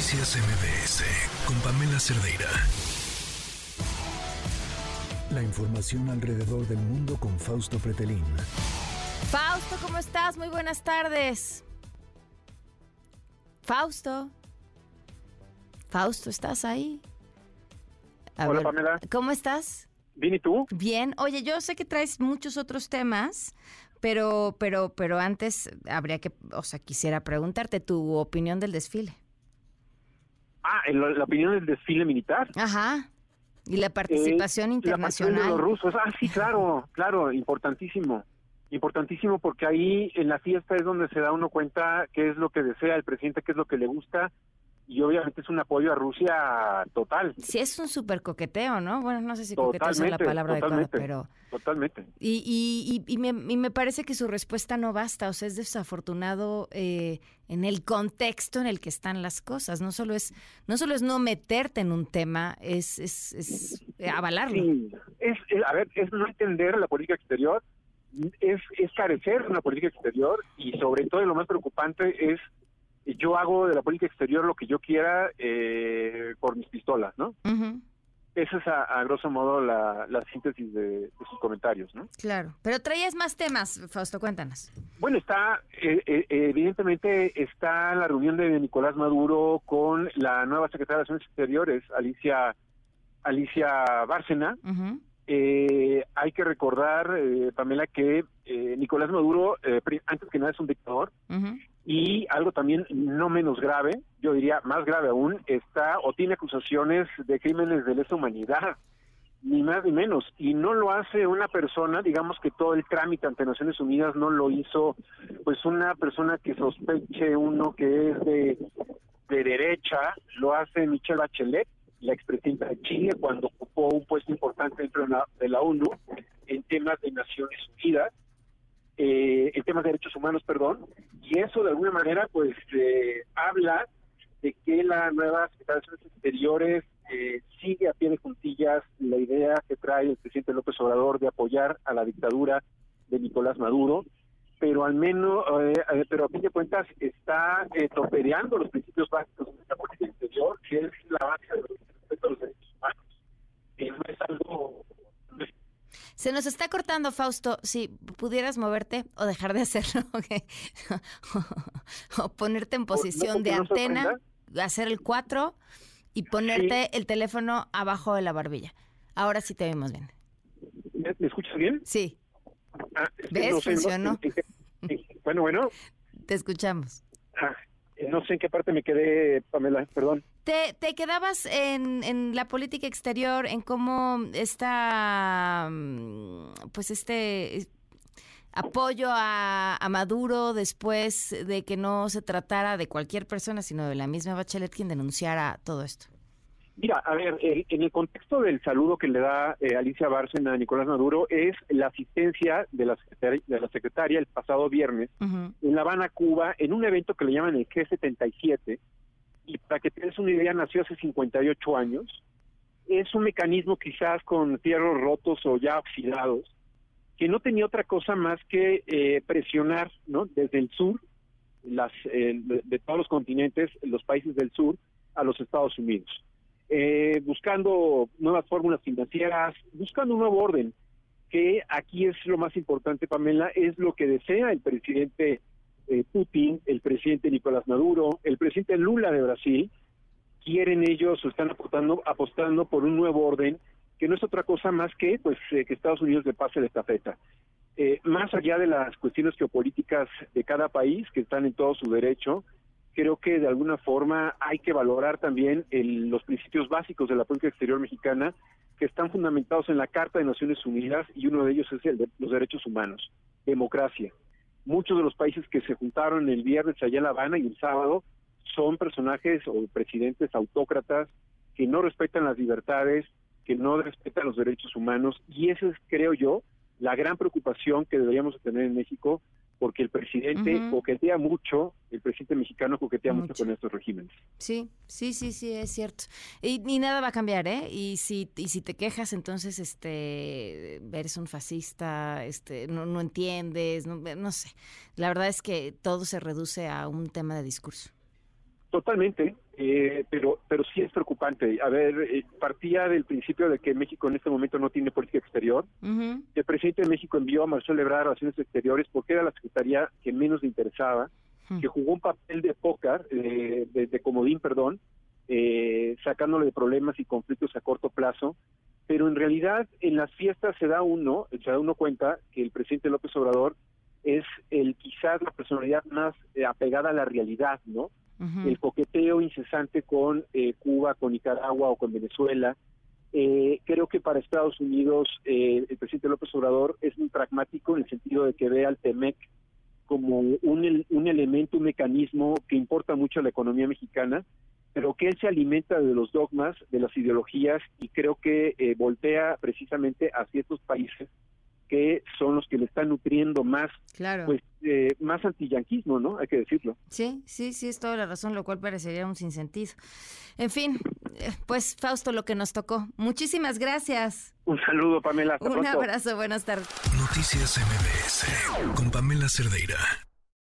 Noticias MBS con Pamela Cerdeira. La información alrededor del mundo con Fausto Pretelín. Fausto, ¿cómo estás? Muy buenas tardes. Fausto. Fausto, ¿estás ahí? A Hola, Pamela. ¿Cómo estás? Bien, ¿y tú? Bien. Oye, yo sé que traes muchos otros temas, pero, pero, pero antes habría que, o sea, quisiera preguntarte tu opinión del desfile. Ah, la, opinión del desfile militar. Ajá. Y la participación internacional. Eh, la de los rusos. Ah, sí, claro, claro, importantísimo. Importantísimo porque ahí en la fiesta es donde se da uno cuenta qué es lo que desea el presidente, qué es lo que le gusta y obviamente es un apoyo a Rusia total. Sí, es un súper coqueteo, ¿no? Bueno, no sé si coqueteo es la palabra adecuada, pero... Totalmente. Y, y, y, me, y, me, parece que su respuesta no basta, o sea, es desafortunado eh, en el contexto en el que están las cosas. No solo es no, solo es no meterte en un tema, es, es, es avalarlo. Sí, es, a ver, es no entender la política exterior, es, es carecer de una política exterior y sobre todo, lo más preocupante es yo hago de la política exterior lo que yo quiera eh, por mis pistolas, ¿no? Esa es a, grosso modo la, síntesis de, sus comentarios, ¿no? Claro, pero traías más temas, Fausto, cuéntanos. Bueno, está, eh, eh, evidentemente está la reunión de Nicolás Maduro con la nueva secretaria de Relaciones Exteriores, Alicia, Alicia Bárcena. hay que recordar, Pamela, que Nicolás Maduro, antes que nada, es un dictador. Y algo también no menos grave, yo diría más grave aún, está o tiene acusaciones de crímenes de lesa humanidad, ni más ni menos. Y no lo hace una persona, digamos que todo el trámite ante Naciones Unidas no lo hizo, pues una persona que sospeche uno que es de, de derecha, lo hace Michelle Bachelet, la expresidenta de Chile, cuando ocupó un puesto importante dentro de la, ONU en temas de Naciones Unidas eh, en temas de derechos humanos, perdón, y eso de alguna manera pues eh, habla de que la nueva Secretaría de Exteriores eh, sigue a pie de juntillas la idea que trae el presidente López Obrador de apoyar a la dictadura de Nicolás Maduro, pero al menos, eh, pero a fin de cuentas está torpedeando los principios básicos de la política exterior, que es la base de los derechos humanos. no es algo se nos está cortando, Fausto. Si pudieras moverte o dejar de hacerlo, o, ponerte en posición de antena, hacer el 4 y ponerte el teléfono abajo de la barbilla. Ahora sí te vemos bien. ¿Me escuchas bien? Sí. Ah, ¿Ves? Funcionó. bueno, bueno. Te escuchamos. Ah, no sé en qué parte me quedé, Pamela, perdón. Te, te quedabas en, en, la política exterior, en cómo está, mm, pues este apoyo a, a, Maduro después de que no se tratara de cualquier persona, sino de la misma Bachelet quien denunciara todo esto. Mira, a ver, en el contexto del saludo que le da eh, Alicia Bárcena a Nicolás Maduro es la asistencia de la secretaria, de la secretaria el pasado viernes en La Habana, Cuba, en un evento que le llaman el G77, y para que tengas una idea, nació hace 58 años. Es un mecanismo quizás con fierros rotos o ya oxidados, que no tenía otra cosa más que eh, presionar ¿no? desde el sur, las, eh, de todos los continentes, los países del sur, a los Estados Unidos eh, buscando nuevas fórmulas financieras, buscando un nuevo orden, que aquí es lo más importante, Pamela, es lo que desea el presidente eh, Putin, el presidente Nicolás Maduro, el presidente Lula de Brasil, quieren ellos o están apostando, apostando por un nuevo orden que no es otra cosa más que pues eh, que Estados Unidos le pase la estafeta. Eh, más allá de las cuestiones geopolíticas de cada país, que están en todo su derecho, creo que de alguna forma hay que valorar también los principios básicos de la política exterior mexicana que están fundamentados en la Carta de Naciones Unidas y uno de ellos es el de los derechos humanos, democracia. Muchos de los países que se juntaron el viernes allá en La Habana y el sábado son personajes o presidentes autócratas que no respetan las libertades, que no respetan los derechos humanos y esa es, creo yo, la gran preocupación que deberíamos tener en México porque el presidente coquetea mucho, el presidente mexicano coquetea mucho. con estos regímenes. Sí, sí, sí, sí, es cierto. Y, ni nada va a cambiar, ¿eh? Y si, y si te quejas, entonces este eres un fascista, este no, no entiendes, no, no sé. La verdad es que todo se reduce a un tema de discurso. Totalmente, eh, pero pero sí es preocupante. A ver, eh, partía del principio de que México en este momento no tiene política exterior. El presidente de México envió a Marcelo Ebrard a Relaciones Exteriores porque era la secretaría que menos le interesaba, que jugó un papel de póker, eh, de, comodín, perdón, eh, sacándole de problemas y conflictos a corto plazo. Pero en realidad en las fiestas se da uno, se da uno cuenta que el presidente López Obrador es el quizás la personalidad más apegada a la realidad, ¿no? El coqueteo incesante con eh, Cuba, con Nicaragua o con Venezuela. Eh, creo que para Estados Unidos eh, el presidente López Obrador es muy pragmático en el sentido de que ve al TEMEC como un, un elemento, un mecanismo que importa mucho a la economía mexicana, pero que él se alimenta de los dogmas, de las ideologías y creo que voltea precisamente a ciertos países que son los que le están nutriendo más, claro. pues, eh, más antiyanquismo, ¿no? Hay que decirlo. Sí, sí, sí, es toda la razón, lo cual parecería un sinsentido. En fin, eh, pues Fausto, lo que nos tocó. Muchísimas gracias. Un saludo, Pamela. un abrazo, buenas tardes. Noticias MBS con Pamela Cerdeira.